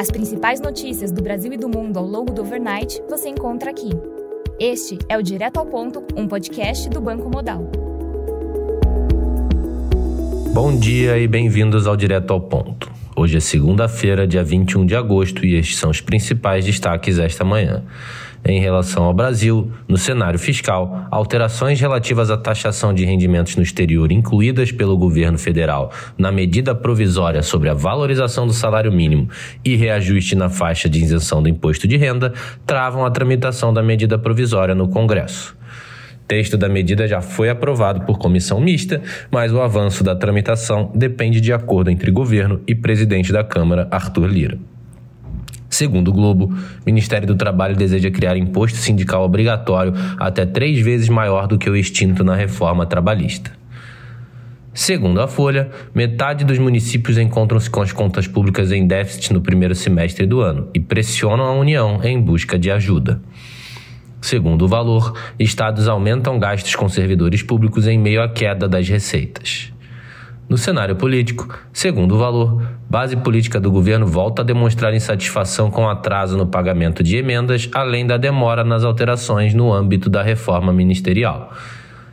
As principais notícias do Brasil e do mundo ao longo do overnight você encontra aqui. Este é o Direto ao Ponto, um podcast do Banco Modal. Bom dia e bem-vindos ao Direto ao Ponto. Hoje é segunda-feira, dia 21 de agosto, e estes são os principais destaques esta manhã em relação ao Brasil, no cenário fiscal, alterações relativas à taxação de rendimentos no exterior incluídas pelo governo federal na medida provisória sobre a valorização do salário mínimo e reajuste na faixa de isenção do imposto de renda travam a tramitação da medida provisória no Congresso. Texto da medida já foi aprovado por comissão mista, mas o avanço da tramitação depende de acordo entre governo e presidente da Câmara, Arthur Lira. Segundo o Globo, o Ministério do Trabalho deseja criar imposto sindical obrigatório até três vezes maior do que o extinto na reforma trabalhista. Segundo a Folha, metade dos municípios encontram-se com as contas públicas em déficit no primeiro semestre do ano e pressionam a União em busca de ajuda. Segundo o valor, estados aumentam gastos com servidores públicos em meio à queda das receitas. No cenário político, segundo o valor, base política do governo volta a demonstrar insatisfação com atraso no pagamento de emendas, além da demora nas alterações no âmbito da reforma ministerial.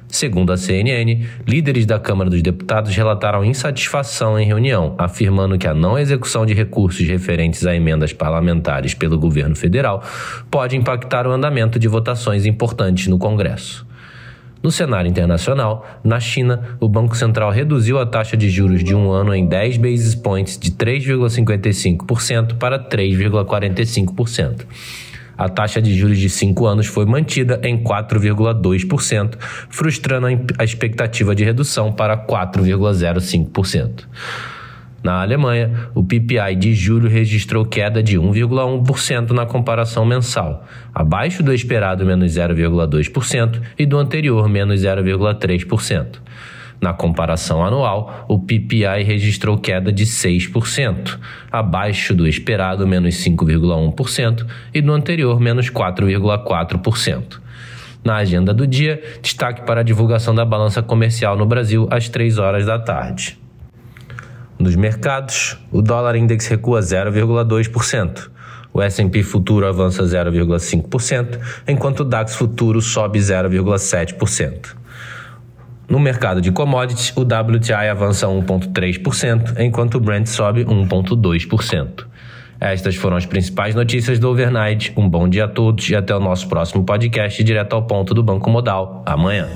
Segundo a CNN, líderes da Câmara dos Deputados relataram insatisfação em reunião, afirmando que a não execução de recursos referentes a emendas parlamentares pelo governo federal pode impactar o andamento de votações importantes no Congresso. No cenário internacional, na China, o Banco Central reduziu a taxa de juros de um ano em 10 basis points de 3,55% para 3,45%. A taxa de juros de 5 anos foi mantida em 4,2%, frustrando a expectativa de redução para 4,05%. Na Alemanha, o PPI de julho registrou queda de 1,1% na comparação mensal, abaixo do esperado menos 0,2% e do anterior menos 0,3%. Na comparação anual, o PPI registrou queda de 6%, abaixo do esperado menos 5,1% e do anterior menos 4,4%. Na agenda do dia, destaque para a divulgação da balança comercial no Brasil às 3 horas da tarde. Nos mercados, o dólar index recua 0,2%. O S&P futuro avança 0,5%, enquanto o DAX futuro sobe 0,7%. No mercado de commodities, o WTI avança 1,3%, enquanto o Brent sobe 1,2%. Estas foram as principais notícias do Overnight. Um bom dia a todos e até o nosso próximo podcast direto ao ponto do Banco Modal, amanhã.